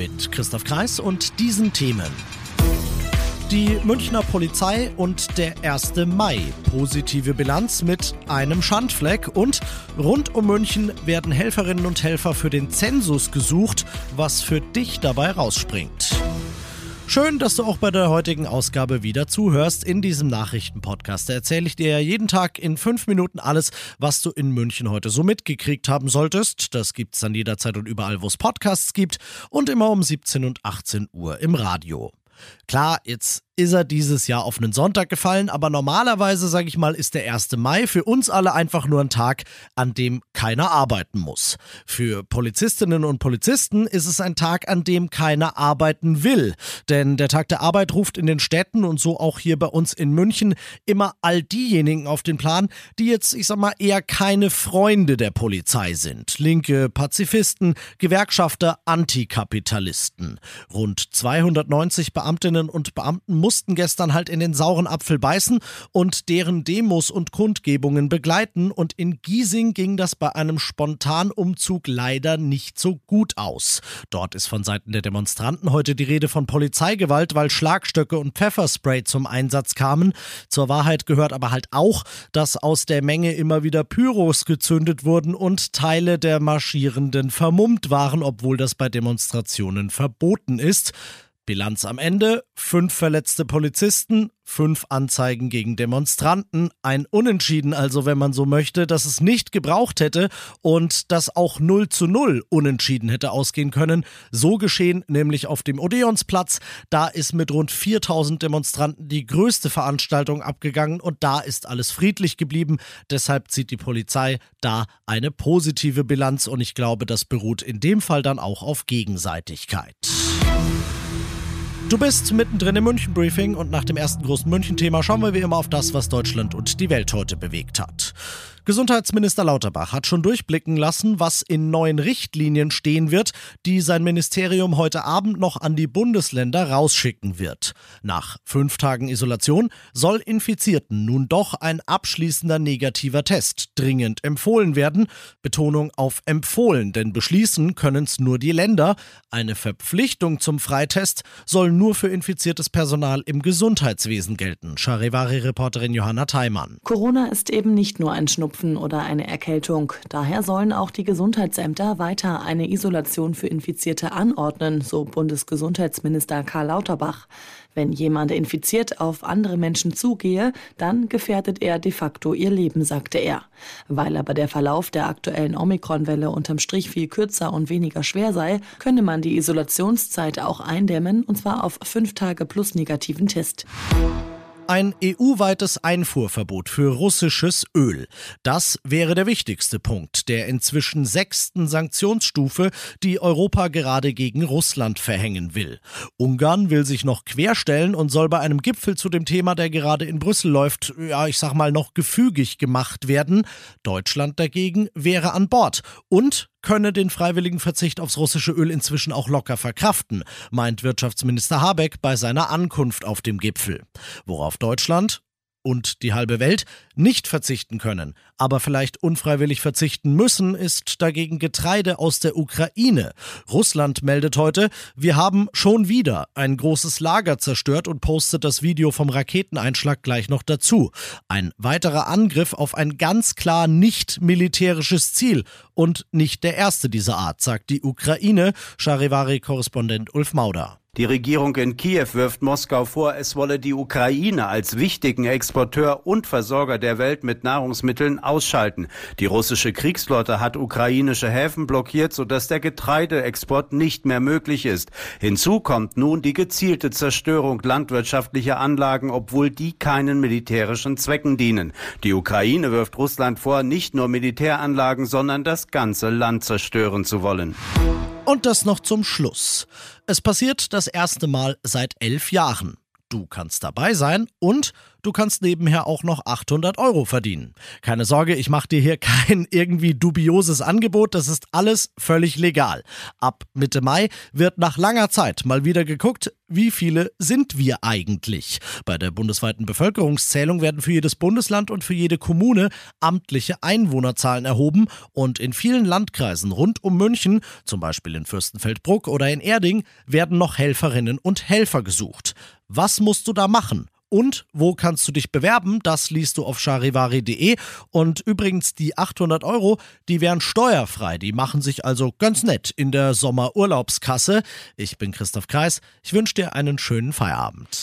Mit Christoph Kreis und diesen Themen. Die Münchner Polizei und der 1. Mai. Positive Bilanz mit einem Schandfleck und rund um München werden Helferinnen und Helfer für den Zensus gesucht, was für dich dabei rausspringt. Schön, dass du auch bei der heutigen Ausgabe wieder zuhörst in diesem Nachrichtenpodcast. Da erzähle ich dir jeden Tag in fünf Minuten alles, was du in München heute so mitgekriegt haben solltest. Das gibt's dann jederzeit und überall, wo es Podcasts gibt und immer um 17 und 18 Uhr im Radio. Klar, jetzt ist er dieses Jahr auf einen Sonntag gefallen, aber normalerweise, sage ich mal, ist der 1. Mai für uns alle einfach nur ein Tag, an dem keiner arbeiten muss. Für Polizistinnen und Polizisten ist es ein Tag, an dem keiner arbeiten will. Denn der Tag der Arbeit ruft in den Städten und so auch hier bei uns in München immer all diejenigen auf den Plan, die jetzt, ich sag mal, eher keine Freunde der Polizei sind. Linke, Pazifisten, Gewerkschafter, Antikapitalisten. Rund 290 Beamtinnen und Beamten mussten gestern halt in den sauren Apfel beißen und deren Demos und Kundgebungen begleiten und in Giesing ging das bei einem Spontanumzug leider nicht so gut aus. Dort ist von Seiten der Demonstranten heute die Rede von Polizeigewalt, weil Schlagstöcke und Pfefferspray zum Einsatz kamen. Zur Wahrheit gehört aber halt auch, dass aus der Menge immer wieder Pyros gezündet wurden und Teile der Marschierenden vermummt waren, obwohl das bei Demonstrationen verboten ist. Bilanz am Ende: fünf verletzte Polizisten, fünf Anzeigen gegen Demonstranten, ein Unentschieden also, wenn man so möchte, dass es nicht gebraucht hätte und das auch 0 zu 0 unentschieden hätte ausgehen können. So geschehen nämlich auf dem Odeonsplatz. Da ist mit rund 4000 Demonstranten die größte Veranstaltung abgegangen und da ist alles friedlich geblieben. Deshalb zieht die Polizei da eine positive Bilanz und ich glaube, das beruht in dem Fall dann auch auf Gegenseitigkeit. Du bist mittendrin im München Briefing und nach dem ersten großen München-Thema schauen wir wie immer auf das, was Deutschland und die Welt heute bewegt hat. Gesundheitsminister Lauterbach hat schon durchblicken lassen, was in neuen Richtlinien stehen wird, die sein Ministerium heute Abend noch an die Bundesländer rausschicken wird. Nach fünf Tagen Isolation soll Infizierten nun doch ein abschließender negativer Test dringend empfohlen werden. Betonung auf empfohlen, denn beschließen können es nur die Länder. Eine Verpflichtung zum Freitest soll nur für infiziertes Personal im Gesundheitswesen gelten. Charivari-Reporterin Johanna Theimann. Corona ist eben nicht nur ein Schnupfen oder eine Erkältung. Daher sollen auch die Gesundheitsämter weiter eine Isolation für Infizierte anordnen, so Bundesgesundheitsminister Karl Lauterbach. Wenn jemand infiziert auf andere Menschen zugehe, dann gefährdet er de facto ihr Leben, sagte er. Weil aber der Verlauf der aktuellen Omikron-Welle unterm Strich viel kürzer und weniger schwer sei, könne man die Isolationszeit auch eindämmen, und zwar auf fünf Tage plus negativen Test. Ein EU-weites Einfuhrverbot für russisches Öl. Das wäre der wichtigste Punkt der inzwischen sechsten Sanktionsstufe, die Europa gerade gegen Russland verhängen will. Ungarn will sich noch querstellen und soll bei einem Gipfel zu dem Thema, der gerade in Brüssel läuft, ja, ich sag mal, noch gefügig gemacht werden. Deutschland dagegen wäre an Bord und könne den freiwilligen Verzicht aufs russische Öl inzwischen auch locker verkraften, meint Wirtschaftsminister Habeck bei seiner Ankunft auf dem Gipfel. Worauf Deutschland und die halbe Welt nicht verzichten können, aber vielleicht unfreiwillig verzichten müssen, ist dagegen Getreide aus der Ukraine. Russland meldet heute, wir haben schon wieder ein großes Lager zerstört und postet das Video vom Raketeneinschlag gleich noch dazu. Ein weiterer Angriff auf ein ganz klar nicht militärisches Ziel und nicht der erste dieser Art, sagt die Ukraine, Charivari-Korrespondent Ulf Mauder. Die Regierung in Kiew wirft Moskau vor, es wolle die Ukraine als wichtigen Exporteur und Versorger der Welt mit Nahrungsmitteln ausschalten. Die russische Kriegsflotte hat ukrainische Häfen blockiert, sodass der Getreideexport nicht mehr möglich ist. Hinzu kommt nun die gezielte Zerstörung landwirtschaftlicher Anlagen, obwohl die keinen militärischen Zwecken dienen. Die Ukraine wirft Russland vor, nicht nur Militäranlagen, sondern das ganze Land zerstören zu wollen. Und das noch zum Schluss. Es passiert das erste Mal seit elf Jahren. Du kannst dabei sein und du kannst nebenher auch noch 800 Euro verdienen. Keine Sorge, ich mache dir hier kein irgendwie dubioses Angebot, das ist alles völlig legal. Ab Mitte Mai wird nach langer Zeit mal wieder geguckt, wie viele sind wir eigentlich. Bei der bundesweiten Bevölkerungszählung werden für jedes Bundesland und für jede Kommune amtliche Einwohnerzahlen erhoben und in vielen Landkreisen rund um München, zum Beispiel in Fürstenfeldbruck oder in Erding, werden noch Helferinnen und Helfer gesucht. Was musst du da machen? Und wo kannst du dich bewerben? Das liest du auf charivari.de. Und übrigens, die 800 Euro, die wären steuerfrei. Die machen sich also ganz nett in der Sommerurlaubskasse. Ich bin Christoph Kreis. Ich wünsche dir einen schönen Feierabend.